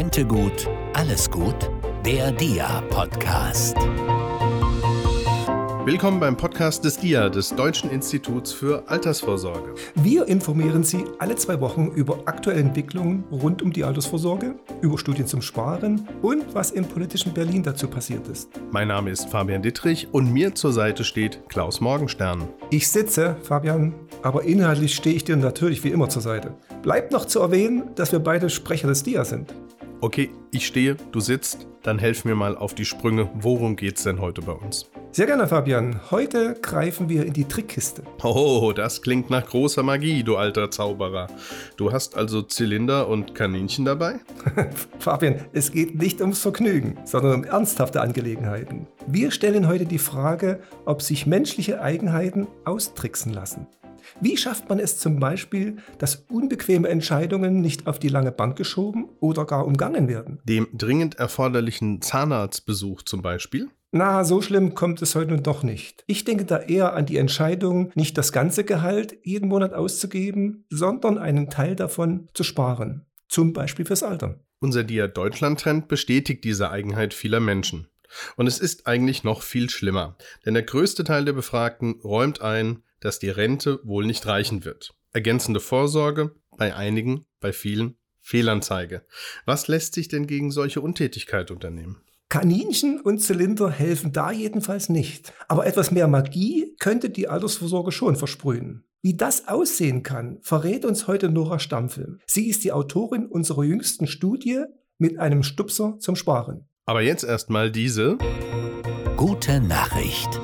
Rente gut, alles gut? Der DIA-Podcast. Willkommen beim Podcast des DIA, des Deutschen Instituts für Altersvorsorge. Wir informieren Sie alle zwei Wochen über aktuelle Entwicklungen rund um die Altersvorsorge, über Studien zum Sparen und was im politischen Berlin dazu passiert ist. Mein Name ist Fabian Dittrich und mir zur Seite steht Klaus Morgenstern. Ich sitze, Fabian, aber inhaltlich stehe ich dir natürlich wie immer zur Seite. Bleibt noch zu erwähnen, dass wir beide Sprecher des DIA sind. Okay, ich stehe, du sitzt, dann helf mir mal auf die Sprünge. Worum geht's denn heute bei uns? Sehr gerne, Fabian. Heute greifen wir in die Trickkiste. Oh, das klingt nach großer Magie, du alter Zauberer. Du hast also Zylinder und Kaninchen dabei? Fabian, es geht nicht ums Vergnügen, sondern um ernsthafte Angelegenheiten. Wir stellen heute die Frage, ob sich menschliche Eigenheiten austricksen lassen. Wie schafft man es zum Beispiel, dass unbequeme Entscheidungen nicht auf die lange Bank geschoben oder gar umgangen werden? Dem dringend erforderlichen Zahnarztbesuch zum Beispiel? Na, so schlimm kommt es heute nun doch nicht. Ich denke da eher an die Entscheidung, nicht das ganze Gehalt jeden Monat auszugeben, sondern einen Teil davon zu sparen. Zum Beispiel fürs Alter. Unser Dia Deutschland-Trend bestätigt diese Eigenheit vieler Menschen. Und es ist eigentlich noch viel schlimmer, denn der größte Teil der Befragten räumt ein, dass die Rente wohl nicht reichen wird. Ergänzende Vorsorge bei einigen, bei vielen Fehlanzeige. Was lässt sich denn gegen solche Untätigkeit unternehmen? Kaninchen und Zylinder helfen da jedenfalls nicht. Aber etwas mehr Magie könnte die Altersvorsorge schon versprühen. Wie das aussehen kann, verrät uns heute Nora Stampfel. Sie ist die Autorin unserer jüngsten Studie mit einem Stupser zum Sparen. Aber jetzt erstmal diese Gute Nachricht.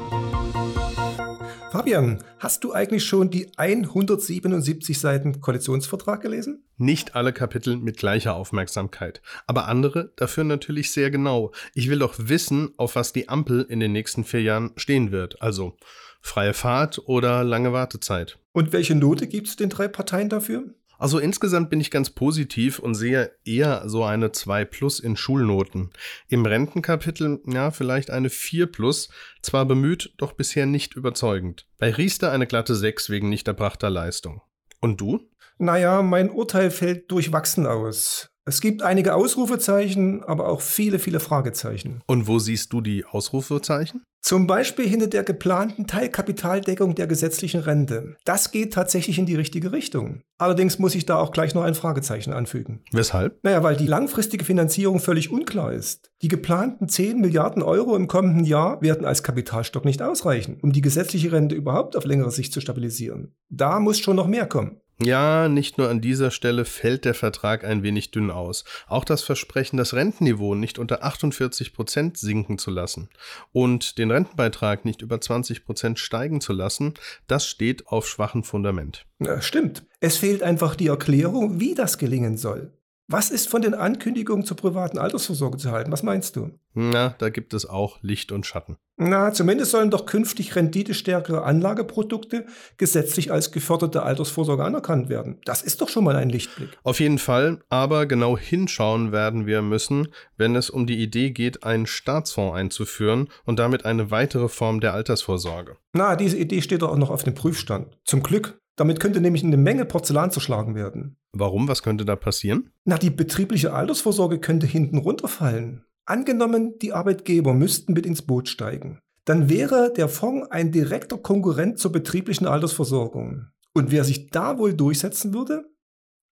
Fabian, hast du eigentlich schon die 177 Seiten Koalitionsvertrag gelesen? Nicht alle Kapitel mit gleicher Aufmerksamkeit, aber andere dafür natürlich sehr genau. Ich will doch wissen, auf was die Ampel in den nächsten vier Jahren stehen wird. Also freie Fahrt oder lange Wartezeit. Und welche Note gibt es den drei Parteien dafür? Also insgesamt bin ich ganz positiv und sehe eher so eine 2 plus in Schulnoten. Im Rentenkapitel, ja, vielleicht eine 4 plus, zwar bemüht, doch bisher nicht überzeugend. Bei Riester eine glatte 6 wegen nicht erbrachter Leistung. Und du? Naja, mein Urteil fällt durchwachsen aus. Es gibt einige Ausrufezeichen, aber auch viele, viele Fragezeichen. Und wo siehst du die Ausrufezeichen? Zum Beispiel hinter der geplanten Teilkapitaldeckung der gesetzlichen Rente. Das geht tatsächlich in die richtige Richtung. Allerdings muss ich da auch gleich noch ein Fragezeichen anfügen. Weshalb? Naja, weil die langfristige Finanzierung völlig unklar ist. Die geplanten 10 Milliarden Euro im kommenden Jahr werden als Kapitalstock nicht ausreichen, um die gesetzliche Rente überhaupt auf längere Sicht zu stabilisieren. Da muss schon noch mehr kommen. Ja, nicht nur an dieser Stelle fällt der Vertrag ein wenig dünn aus. Auch das Versprechen, das Rentenniveau nicht unter 48 Prozent sinken zu lassen und den Rentenbeitrag nicht über 20 Prozent steigen zu lassen, das steht auf schwachem Fundament. Ja, stimmt. Es fehlt einfach die Erklärung, wie das gelingen soll. Was ist von den Ankündigungen zur privaten Altersvorsorge zu halten? Was meinst du? Na, da gibt es auch Licht und Schatten. Na, zumindest sollen doch künftig renditestärkere Anlageprodukte gesetzlich als geförderte Altersvorsorge anerkannt werden. Das ist doch schon mal ein Lichtblick. Auf jeden Fall, aber genau hinschauen werden wir müssen, wenn es um die Idee geht, einen Staatsfonds einzuführen und damit eine weitere Form der Altersvorsorge. Na, diese Idee steht doch auch noch auf dem Prüfstand. Zum Glück. Damit könnte nämlich eine Menge Porzellan zerschlagen werden. Warum? Was könnte da passieren? Na, die betriebliche Altersvorsorge könnte hinten runterfallen. Angenommen, die Arbeitgeber müssten mit ins Boot steigen. Dann wäre der Fonds ein direkter Konkurrent zur betrieblichen Altersversorgung. Und wer sich da wohl durchsetzen würde,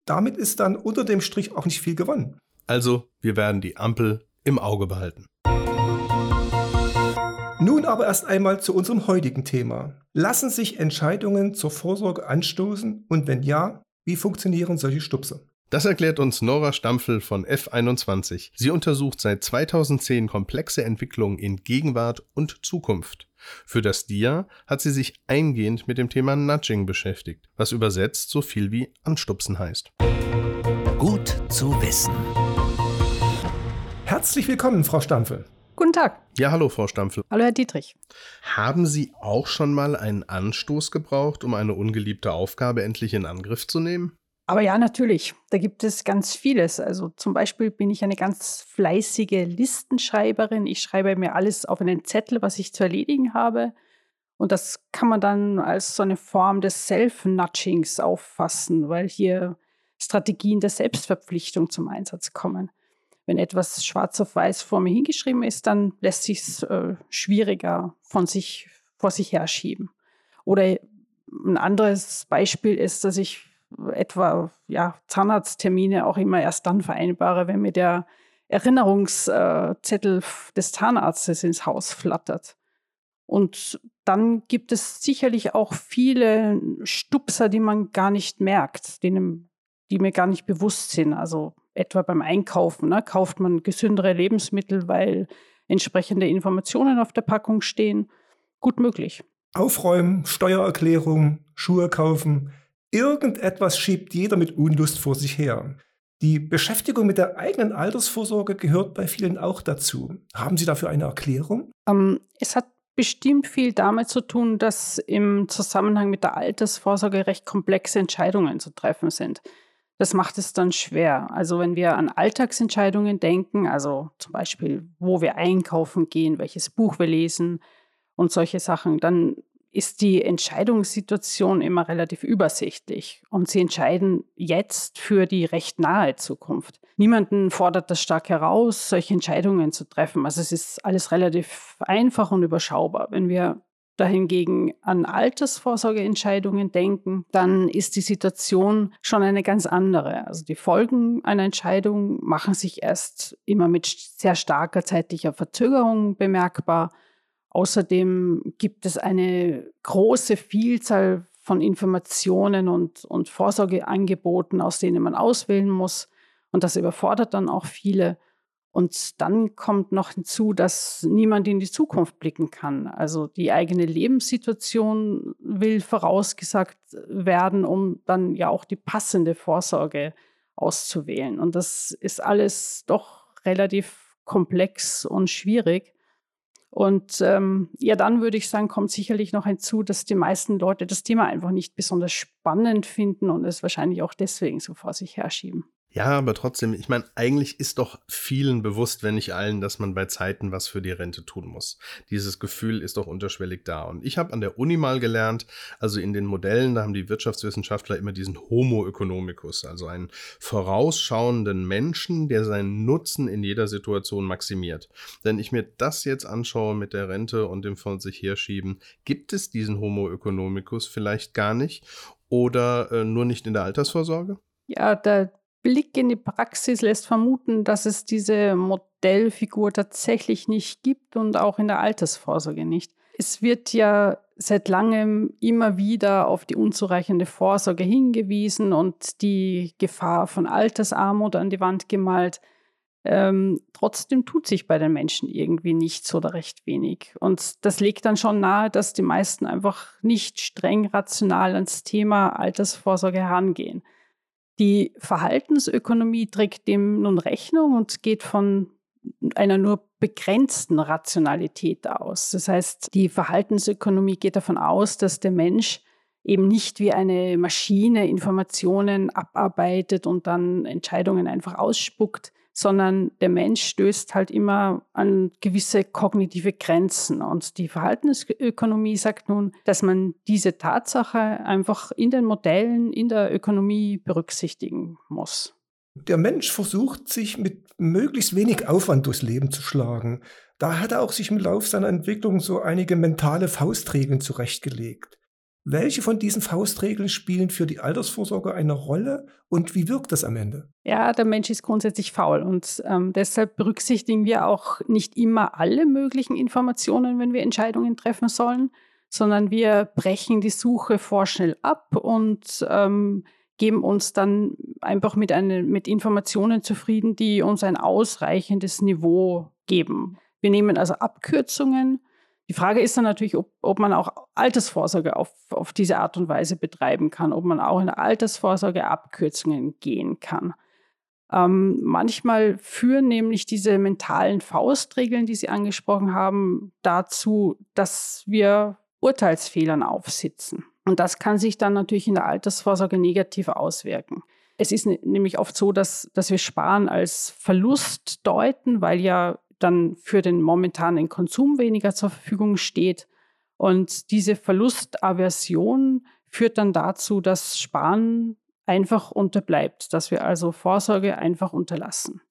damit ist dann unter dem Strich auch nicht viel gewonnen. Also, wir werden die Ampel im Auge behalten. Nun aber erst einmal zu unserem heutigen Thema. Lassen sich Entscheidungen zur Vorsorge anstoßen und wenn ja, wie funktionieren solche Stupser? Das erklärt uns Nora Stampfel von F21. Sie untersucht seit 2010 komplexe Entwicklungen in Gegenwart und Zukunft. Für das DIA hat sie sich eingehend mit dem Thema Nudging beschäftigt, was übersetzt so viel wie anstupsen heißt. Gut zu wissen. Herzlich willkommen, Frau Stampfel. Guten Tag. Ja, hallo, Frau Stampfel. Hallo, Herr Dietrich. Haben Sie auch schon mal einen Anstoß gebraucht, um eine ungeliebte Aufgabe endlich in Angriff zu nehmen? Aber ja, natürlich. Da gibt es ganz vieles. Also zum Beispiel bin ich eine ganz fleißige Listenschreiberin. Ich schreibe mir alles auf einen Zettel, was ich zu erledigen habe. Und das kann man dann als so eine Form des Self-Nudgings auffassen, weil hier Strategien der Selbstverpflichtung zum Einsatz kommen. Wenn etwas schwarz auf weiß vor mir hingeschrieben ist, dann lässt sich es äh, schwieriger von sich vor sich herschieben. Oder ein anderes Beispiel ist, dass ich etwa ja, Zahnarzttermine auch immer erst dann vereinbare, wenn mir der Erinnerungszettel des Zahnarztes ins Haus flattert. Und dann gibt es sicherlich auch viele Stupser, die man gar nicht merkt, denen, die mir gar nicht bewusst sind. Also etwa beim Einkaufen ne, kauft man gesündere Lebensmittel, weil entsprechende Informationen auf der Packung stehen. Gut möglich. Aufräumen, Steuererklärung, Schuhe kaufen. Irgendetwas schiebt jeder mit Unlust vor sich her. Die Beschäftigung mit der eigenen Altersvorsorge gehört bei vielen auch dazu. Haben Sie dafür eine Erklärung? Ähm, es hat bestimmt viel damit zu tun, dass im Zusammenhang mit der Altersvorsorge recht komplexe Entscheidungen zu treffen sind. Das macht es dann schwer. Also wenn wir an Alltagsentscheidungen denken, also zum Beispiel, wo wir einkaufen gehen, welches Buch wir lesen und solche Sachen, dann ist die Entscheidungssituation immer relativ übersichtlich und sie entscheiden jetzt für die recht nahe Zukunft. Niemanden fordert das stark heraus, solche Entscheidungen zu treffen. Also es ist alles relativ einfach und überschaubar. Wenn wir dahingegen an Altersvorsorgeentscheidungen denken, dann ist die Situation schon eine ganz andere. Also die Folgen einer Entscheidung machen sich erst immer mit sehr starker zeitlicher Verzögerung bemerkbar Außerdem gibt es eine große Vielzahl von Informationen und, und Vorsorgeangeboten, aus denen man auswählen muss. Und das überfordert dann auch viele. Und dann kommt noch hinzu, dass niemand in die Zukunft blicken kann. Also die eigene Lebenssituation will vorausgesagt werden, um dann ja auch die passende Vorsorge auszuwählen. Und das ist alles doch relativ komplex und schwierig. Und ähm, ja, dann würde ich sagen, kommt sicherlich noch hinzu, dass die meisten Leute das Thema einfach nicht besonders spannend finden und es wahrscheinlich auch deswegen so vor sich herschieben. Ja, aber trotzdem, ich meine, eigentlich ist doch vielen bewusst, wenn nicht allen, dass man bei Zeiten was für die Rente tun muss. Dieses Gefühl ist doch unterschwellig da. Und ich habe an der Uni mal gelernt, also in den Modellen, da haben die Wirtschaftswissenschaftler immer diesen Homo economicus, also einen vorausschauenden Menschen, der seinen Nutzen in jeder Situation maximiert. Wenn ich mir das jetzt anschaue mit der Rente und dem von sich herschieben, gibt es diesen Homo economicus vielleicht gar nicht oder äh, nur nicht in der Altersvorsorge? Ja, da Blick in die Praxis lässt vermuten, dass es diese Modellfigur tatsächlich nicht gibt und auch in der Altersvorsorge nicht. Es wird ja seit langem immer wieder auf die unzureichende Vorsorge hingewiesen und die Gefahr von Altersarmut an die Wand gemalt. Ähm, trotzdem tut sich bei den Menschen irgendwie nichts oder recht wenig. Und das legt dann schon nahe, dass die meisten einfach nicht streng rational ans Thema Altersvorsorge herangehen. Die Verhaltensökonomie trägt dem nun Rechnung und geht von einer nur begrenzten Rationalität aus. Das heißt, die Verhaltensökonomie geht davon aus, dass der Mensch eben nicht wie eine Maschine Informationen abarbeitet und dann Entscheidungen einfach ausspuckt, sondern der Mensch stößt halt immer an gewisse kognitive Grenzen. Und die Verhaltensökonomie sagt nun, dass man diese Tatsache einfach in den Modellen, in der Ökonomie berücksichtigen muss. Der Mensch versucht, sich mit möglichst wenig Aufwand durchs Leben zu schlagen. Da hat er auch sich im Laufe seiner Entwicklung so einige mentale Faustregeln zurechtgelegt. Welche von diesen Faustregeln spielen für die Altersvorsorge eine Rolle und wie wirkt das am Ende? Ja, der Mensch ist grundsätzlich faul und ähm, deshalb berücksichtigen wir auch nicht immer alle möglichen Informationen, wenn wir Entscheidungen treffen sollen, sondern wir brechen die Suche vorschnell ab und ähm, geben uns dann einfach mit, eine, mit Informationen zufrieden, die uns ein ausreichendes Niveau geben. Wir nehmen also Abkürzungen die Frage ist dann natürlich, ob, ob man auch Altersvorsorge auf, auf diese Art und Weise betreiben kann, ob man auch in der Altersvorsorge Abkürzungen gehen kann. Ähm, manchmal führen nämlich diese mentalen Faustregeln, die Sie angesprochen haben, dazu, dass wir Urteilsfehlern aufsitzen. Und das kann sich dann natürlich in der Altersvorsorge negativ auswirken. Es ist nämlich oft so, dass, dass wir Sparen als Verlust deuten, weil ja dann für den momentanen Konsum weniger zur Verfügung steht. Und diese Verlustaversion führt dann dazu, dass Sparen einfach unterbleibt, dass wir also Vorsorge einfach unterlassen.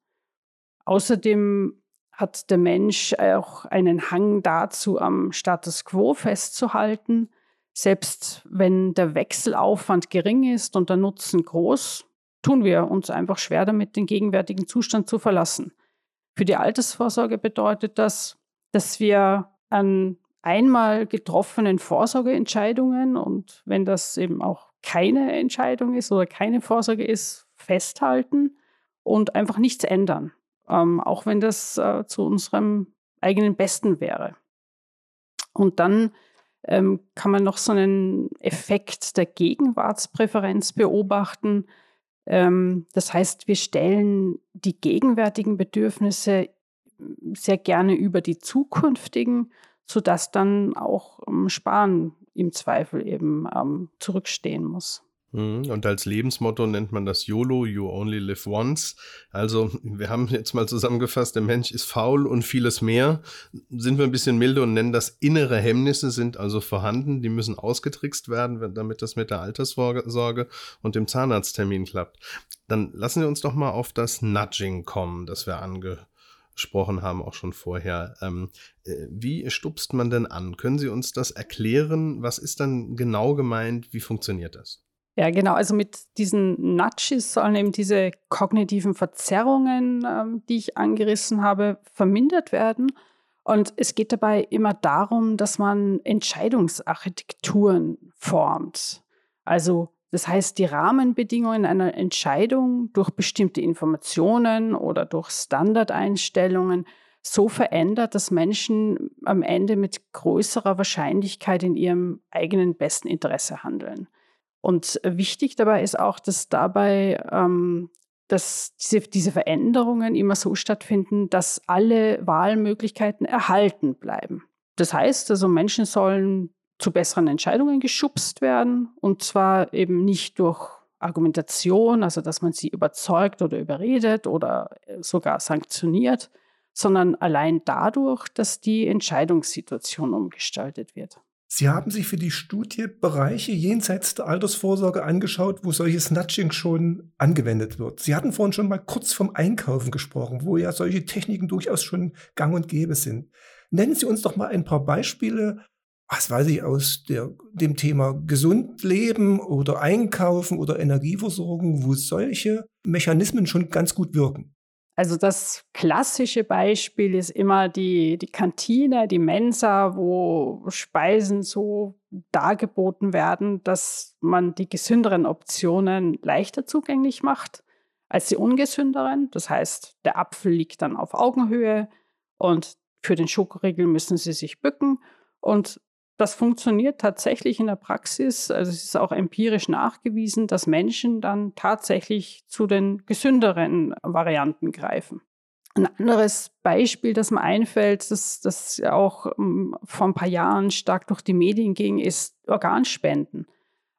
Außerdem hat der Mensch auch einen Hang dazu, am Status quo festzuhalten. Selbst wenn der Wechselaufwand gering ist und der Nutzen groß, tun wir uns einfach schwer damit, den gegenwärtigen Zustand zu verlassen. Für die Altersvorsorge bedeutet das, dass wir an einmal getroffenen Vorsorgeentscheidungen und wenn das eben auch keine Entscheidung ist oder keine Vorsorge ist, festhalten und einfach nichts ändern, ähm, auch wenn das äh, zu unserem eigenen Besten wäre. Und dann ähm, kann man noch so einen Effekt der Gegenwartspräferenz beobachten. Ähm, das heißt, wir stellen die gegenwärtigen Bedürfnisse sehr gerne über die zukünftigen, sodass dann auch ähm, Sparen im Zweifel eben ähm, zurückstehen muss. Mhm, und als Lebensmotto nennt man das YOLO, You Only Live Once. Also, wir haben jetzt mal zusammengefasst, der Mensch ist faul und vieles mehr. Sind wir ein bisschen milde und nennen das innere Hemmnisse sind also vorhanden. Die müssen ausgetrickst werden, damit das mit der Alterssorge und dem Zahnarzttermin klappt. Dann lassen wir uns doch mal auf das Nudging kommen, das wir angesprochen haben, auch schon vorher. Ähm, äh, wie stupst man denn an? Können Sie uns das erklären? Was ist dann genau gemeint? Wie funktioniert das? Ja, genau. Also mit diesen Nudges sollen eben diese kognitiven Verzerrungen, ähm, die ich angerissen habe, vermindert werden. Und es geht dabei immer darum, dass man Entscheidungsarchitekturen formt. Also das heißt, die Rahmenbedingungen einer Entscheidung durch bestimmte Informationen oder durch Standardeinstellungen so verändert, dass Menschen am Ende mit größerer Wahrscheinlichkeit in ihrem eigenen besten Interesse handeln. Und wichtig dabei ist auch, dass dabei ähm, dass diese, diese Veränderungen immer so stattfinden, dass alle Wahlmöglichkeiten erhalten bleiben. Das heißt also, Menschen sollen zu besseren Entscheidungen geschubst werden und zwar eben nicht durch Argumentation, also dass man sie überzeugt oder überredet oder äh, sogar sanktioniert, sondern allein dadurch, dass die Entscheidungssituation umgestaltet wird. Sie haben sich für die Studie Bereiche jenseits der Altersvorsorge angeschaut, wo solches Nudging schon angewendet wird. Sie hatten vorhin schon mal kurz vom Einkaufen gesprochen, wo ja solche Techniken durchaus schon gang und gäbe sind. Nennen Sie uns doch mal ein paar Beispiele, was weiß ich, aus der, dem Thema gesund leben oder einkaufen oder Energieversorgung, wo solche Mechanismen schon ganz gut wirken. Also das klassische Beispiel ist immer die, die Kantine, die Mensa, wo Speisen so dargeboten werden, dass man die gesünderen Optionen leichter zugänglich macht als die ungesünderen. Das heißt, der Apfel liegt dann auf Augenhöhe und für den Schokoriegel müssen sie sich bücken. Und das funktioniert tatsächlich in der Praxis. Also es ist auch empirisch nachgewiesen, dass Menschen dann tatsächlich zu den gesünderen Varianten greifen. Ein anderes Beispiel, das mir einfällt, das, das auch um, vor ein paar Jahren stark durch die Medien ging, ist Organspenden.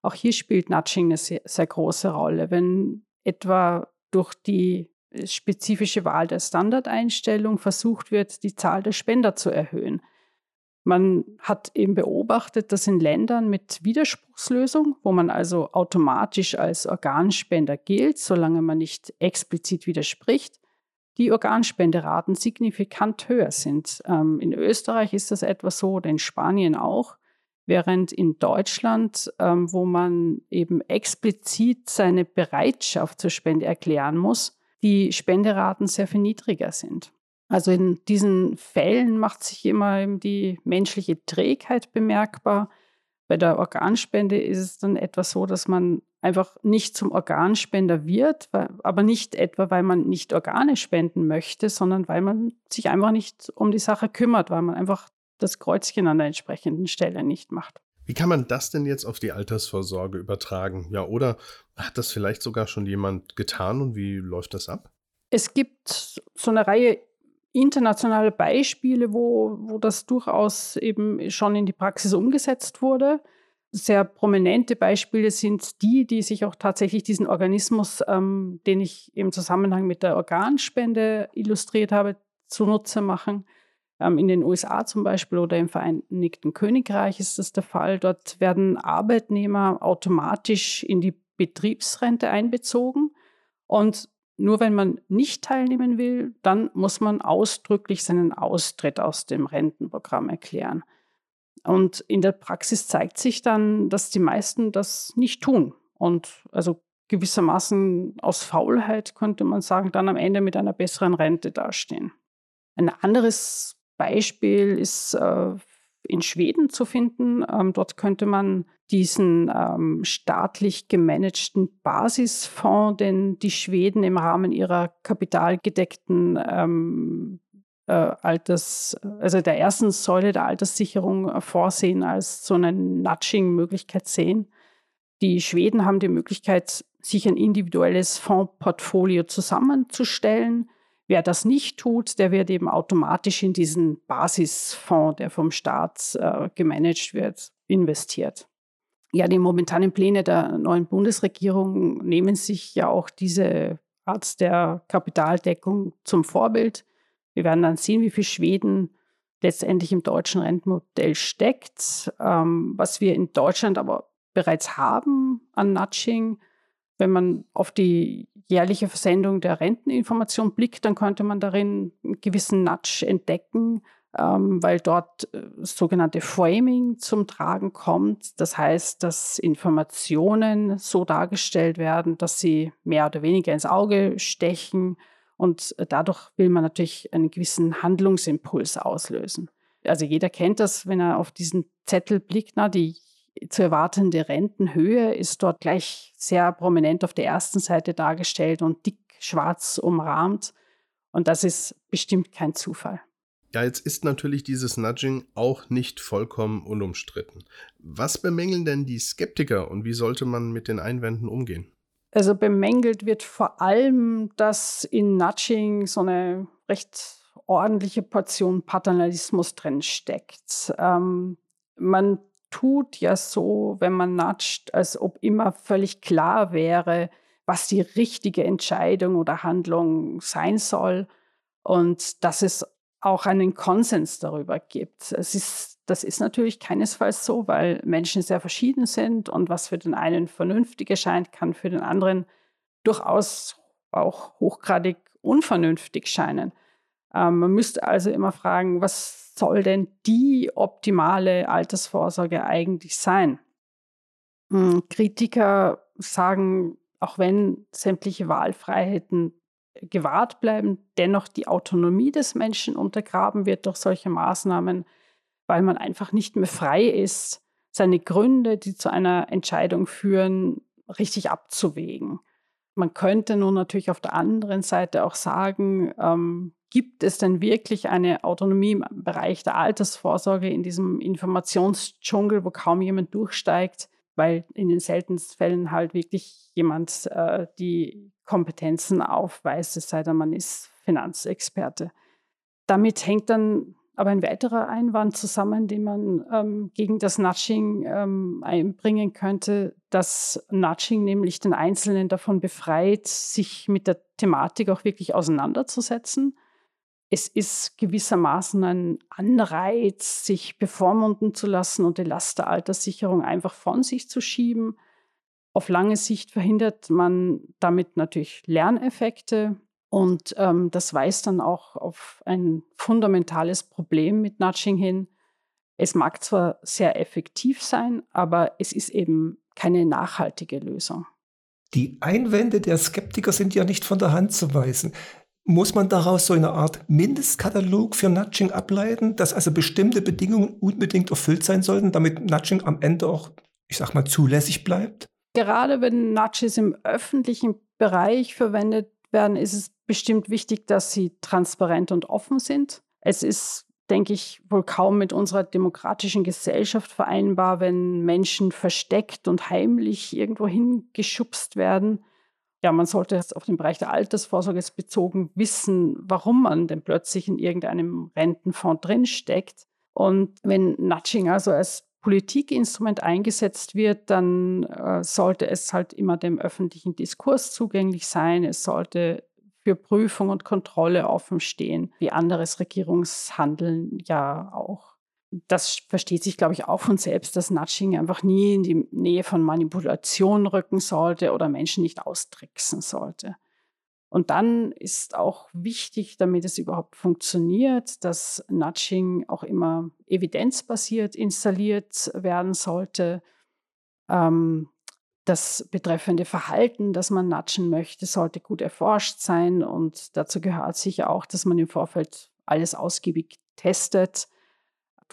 Auch hier spielt Nudging eine sehr, sehr große Rolle. Wenn etwa durch die spezifische Wahl der Standardeinstellung versucht wird, die Zahl der Spender zu erhöhen, man hat eben beobachtet, dass in Ländern mit Widerspruchslösung, wo man also automatisch als Organspender gilt, solange man nicht explizit widerspricht, die Organspenderaten signifikant höher sind. Ähm, in Österreich ist das etwa so oder in Spanien auch, während in Deutschland, ähm, wo man eben explizit seine Bereitschaft zur Spende erklären muss, die Spenderaten sehr viel niedriger sind. Also in diesen Fällen macht sich immer die menschliche Trägheit bemerkbar. Bei der Organspende ist es dann etwa so, dass man einfach nicht zum Organspender wird, aber nicht etwa, weil man nicht Organe spenden möchte, sondern weil man sich einfach nicht um die Sache kümmert, weil man einfach das Kreuzchen an der entsprechenden Stelle nicht macht. Wie kann man das denn jetzt auf die Altersvorsorge übertragen? Ja, oder hat das vielleicht sogar schon jemand getan und wie läuft das ab? Es gibt so eine Reihe internationale Beispiele, wo, wo das durchaus eben schon in die Praxis umgesetzt wurde. Sehr prominente Beispiele sind die, die sich auch tatsächlich diesen Organismus, ähm, den ich im Zusammenhang mit der Organspende illustriert habe, zunutze machen. Ähm, in den USA zum Beispiel oder im Vereinigten Königreich ist das der Fall. Dort werden Arbeitnehmer automatisch in die Betriebsrente einbezogen und nur wenn man nicht teilnehmen will, dann muss man ausdrücklich seinen Austritt aus dem Rentenprogramm erklären. Und in der Praxis zeigt sich dann, dass die meisten das nicht tun. Und also gewissermaßen aus Faulheit könnte man sagen, dann am Ende mit einer besseren Rente dastehen. Ein anderes Beispiel ist äh, in Schweden zu finden. Ähm, dort könnte man diesen ähm, staatlich gemanagten Basisfonds, den die Schweden im Rahmen ihrer kapitalgedeckten ähm, äh, Alters, also der ersten Säule der Alterssicherung vorsehen, als so eine Nudging-Möglichkeit sehen. Die Schweden haben die Möglichkeit, sich ein individuelles Fondsportfolio zusammenzustellen. Wer das nicht tut, der wird eben automatisch in diesen Basisfonds, der vom Staat äh, gemanagt wird, investiert. Ja, die momentanen Pläne der neuen Bundesregierung nehmen sich ja auch diese Art der Kapitaldeckung zum Vorbild. Wir werden dann sehen, wie viel Schweden letztendlich im deutschen Rentenmodell steckt. Ähm, was wir in Deutschland aber bereits haben an Nudging, wenn man auf die jährliche Versendung der Renteninformation blickt, dann könnte man darin einen gewissen Nudge entdecken, ähm, weil dort äh, sogenannte Framing zum Tragen kommt. Das heißt, dass Informationen so dargestellt werden, dass sie mehr oder weniger ins Auge stechen und dadurch will man natürlich einen gewissen Handlungsimpuls auslösen. Also jeder kennt das, wenn er auf diesen Zettel blickt, na, die zu erwartende Rentenhöhe ist dort gleich sehr prominent auf der ersten Seite dargestellt und dick schwarz umrahmt. Und das ist bestimmt kein Zufall. Ja, jetzt ist natürlich dieses Nudging auch nicht vollkommen unumstritten. Was bemängeln denn die Skeptiker und wie sollte man mit den Einwänden umgehen? Also bemängelt wird vor allem, dass in Nudging so eine recht ordentliche Portion Paternalismus drin steckt. Ähm, man tut ja so, wenn man nudgt, als ob immer völlig klar wäre, was die richtige Entscheidung oder Handlung sein soll und dass es auch einen Konsens darüber gibt. Es ist das ist natürlich keinesfalls so, weil Menschen sehr verschieden sind und was für den einen vernünftig erscheint, kann für den anderen durchaus auch hochgradig unvernünftig scheinen. Ähm, man müsste also immer fragen, was soll denn die optimale Altersvorsorge eigentlich sein? Hm, Kritiker sagen, auch wenn sämtliche Wahlfreiheiten gewahrt bleiben, dennoch die Autonomie des Menschen untergraben wird durch solche Maßnahmen weil man einfach nicht mehr frei ist, seine Gründe, die zu einer Entscheidung führen, richtig abzuwägen. Man könnte nun natürlich auf der anderen Seite auch sagen, ähm, gibt es denn wirklich eine Autonomie im Bereich der Altersvorsorge in diesem Informationsdschungel, wo kaum jemand durchsteigt, weil in den seltensten Fällen halt wirklich jemand äh, die Kompetenzen aufweist, es sei denn, man ist Finanzexperte. Damit hängt dann aber ein weiterer Einwand zusammen, den man ähm, gegen das Nudging ähm, einbringen könnte, dass Nudging nämlich den Einzelnen davon befreit, sich mit der Thematik auch wirklich auseinanderzusetzen. Es ist gewissermaßen ein Anreiz, sich bevormunden zu lassen und die Last der Alterssicherung einfach von sich zu schieben. Auf lange Sicht verhindert man damit natürlich Lerneffekte, und ähm, das weist dann auch auf ein fundamentales Problem mit Nudging hin. Es mag zwar sehr effektiv sein, aber es ist eben keine nachhaltige Lösung. Die Einwände der Skeptiker sind ja nicht von der Hand zu weisen. Muss man daraus so eine Art Mindestkatalog für Nudging ableiten, dass also bestimmte Bedingungen unbedingt erfüllt sein sollten, damit Nudging am Ende auch, ich sag mal, zulässig bleibt? Gerade wenn Nudges im öffentlichen Bereich verwendet werden, ist es bestimmt wichtig, dass sie transparent und offen sind. Es ist, denke ich, wohl kaum mit unserer demokratischen Gesellschaft vereinbar, wenn Menschen versteckt und heimlich irgendwo hingeschubst werden. Ja, man sollte jetzt auf den Bereich der Altersvorsorge bezogen wissen, warum man denn plötzlich in irgendeinem Rentenfonds drinsteckt. Und wenn Nudging also als Politikinstrument eingesetzt wird, dann äh, sollte es halt immer dem öffentlichen Diskurs zugänglich sein. Es sollte für Prüfung und Kontrolle offen stehen, wie anderes Regierungshandeln ja auch. Das versteht sich, glaube ich, auch von selbst, dass Nudging einfach nie in die Nähe von Manipulation rücken sollte oder Menschen nicht austricksen sollte. Und dann ist auch wichtig, damit es überhaupt funktioniert, dass Nudging auch immer evidenzbasiert installiert werden sollte. Ähm, das betreffende Verhalten, das man nudgen möchte, sollte gut erforscht sein. Und dazu gehört sicher auch, dass man im Vorfeld alles ausgiebig testet.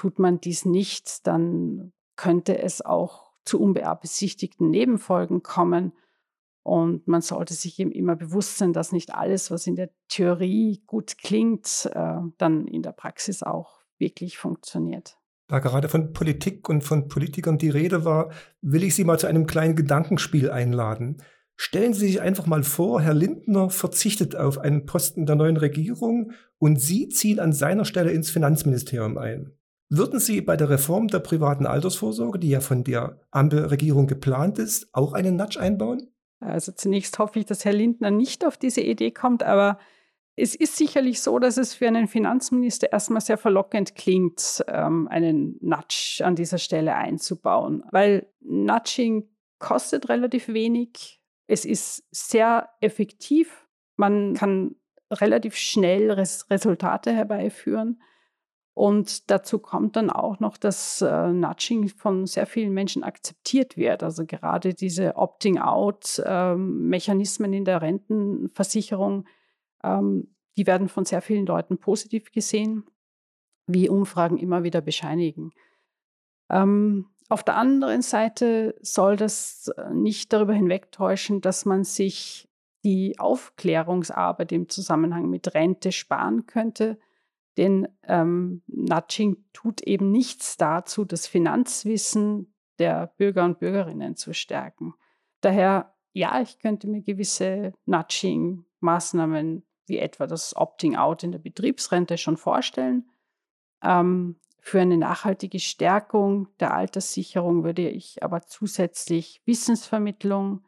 Tut man dies nicht, dann könnte es auch zu unbeabsichtigten Nebenfolgen kommen. Und man sollte sich eben immer bewusst sein, dass nicht alles, was in der Theorie gut klingt, äh, dann in der Praxis auch wirklich funktioniert. Da gerade von Politik und von Politikern die Rede war, will ich Sie mal zu einem kleinen Gedankenspiel einladen. Stellen Sie sich einfach mal vor, Herr Lindner verzichtet auf einen Posten der neuen Regierung und Sie ziehen an seiner Stelle ins Finanzministerium ein. Würden Sie bei der Reform der privaten Altersvorsorge, die ja von der Ampelregierung geplant ist, auch einen Nudge einbauen? Also zunächst hoffe ich, dass Herr Lindner nicht auf diese Idee kommt, aber es ist sicherlich so, dass es für einen Finanzminister erstmal sehr verlockend klingt, ähm, einen Nudge an dieser Stelle einzubauen, weil Nudging kostet relativ wenig. Es ist sehr effektiv. Man kann relativ schnell Res Resultate herbeiführen. Und dazu kommt dann auch noch, dass äh, Nudging von sehr vielen Menschen akzeptiert wird. Also gerade diese Opting-out-Mechanismen ähm, in der Rentenversicherung, ähm, die werden von sehr vielen Leuten positiv gesehen, wie Umfragen immer wieder bescheinigen. Ähm, auf der anderen Seite soll das äh, nicht darüber hinwegtäuschen, dass man sich die Aufklärungsarbeit im Zusammenhang mit Rente sparen könnte denn ähm, Nudging tut eben nichts dazu, das Finanzwissen der Bürger und Bürgerinnen zu stärken. Daher, ja, ich könnte mir gewisse Nudging-Maßnahmen wie etwa das Opting-out in der Betriebsrente schon vorstellen. Ähm, für eine nachhaltige Stärkung der Alterssicherung würde ich aber zusätzlich Wissensvermittlung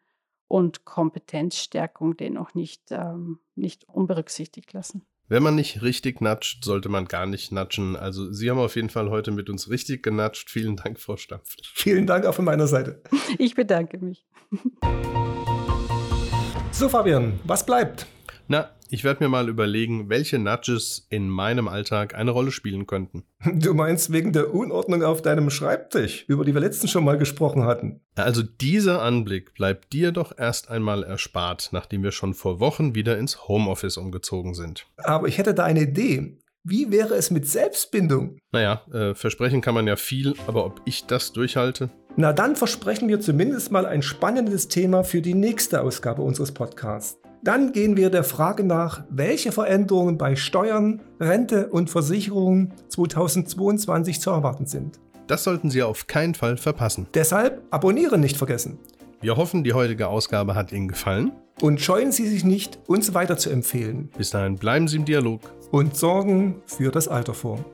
und Kompetenzstärkung dennoch nicht, ähm, nicht unberücksichtigt lassen. Wenn man nicht richtig natscht, sollte man gar nicht natschen. Also Sie haben auf jeden Fall heute mit uns richtig genatscht. Vielen Dank, Frau Stampf. Vielen Dank auch von meiner Seite. Ich bedanke mich. So, Fabian, was bleibt? Na, ich werde mir mal überlegen, welche Nudges in meinem Alltag eine Rolle spielen könnten. Du meinst wegen der Unordnung auf deinem Schreibtisch, über die wir letztens schon mal gesprochen hatten. Also dieser Anblick bleibt dir doch erst einmal erspart, nachdem wir schon vor Wochen wieder ins Homeoffice umgezogen sind. Aber ich hätte da eine Idee. Wie wäre es mit Selbstbindung? Naja, äh, versprechen kann man ja viel, aber ob ich das durchhalte? Na dann versprechen wir zumindest mal ein spannendes Thema für die nächste Ausgabe unseres Podcasts. Dann gehen wir der Frage nach, welche Veränderungen bei Steuern, Rente und Versicherungen 2022 zu erwarten sind. Das sollten Sie auf keinen Fall verpassen. Deshalb abonnieren nicht vergessen. Wir hoffen, die heutige Ausgabe hat Ihnen gefallen. Und scheuen Sie sich nicht, uns weiter zu empfehlen. Bis dahin bleiben Sie im Dialog. Und sorgen für das Alter vor.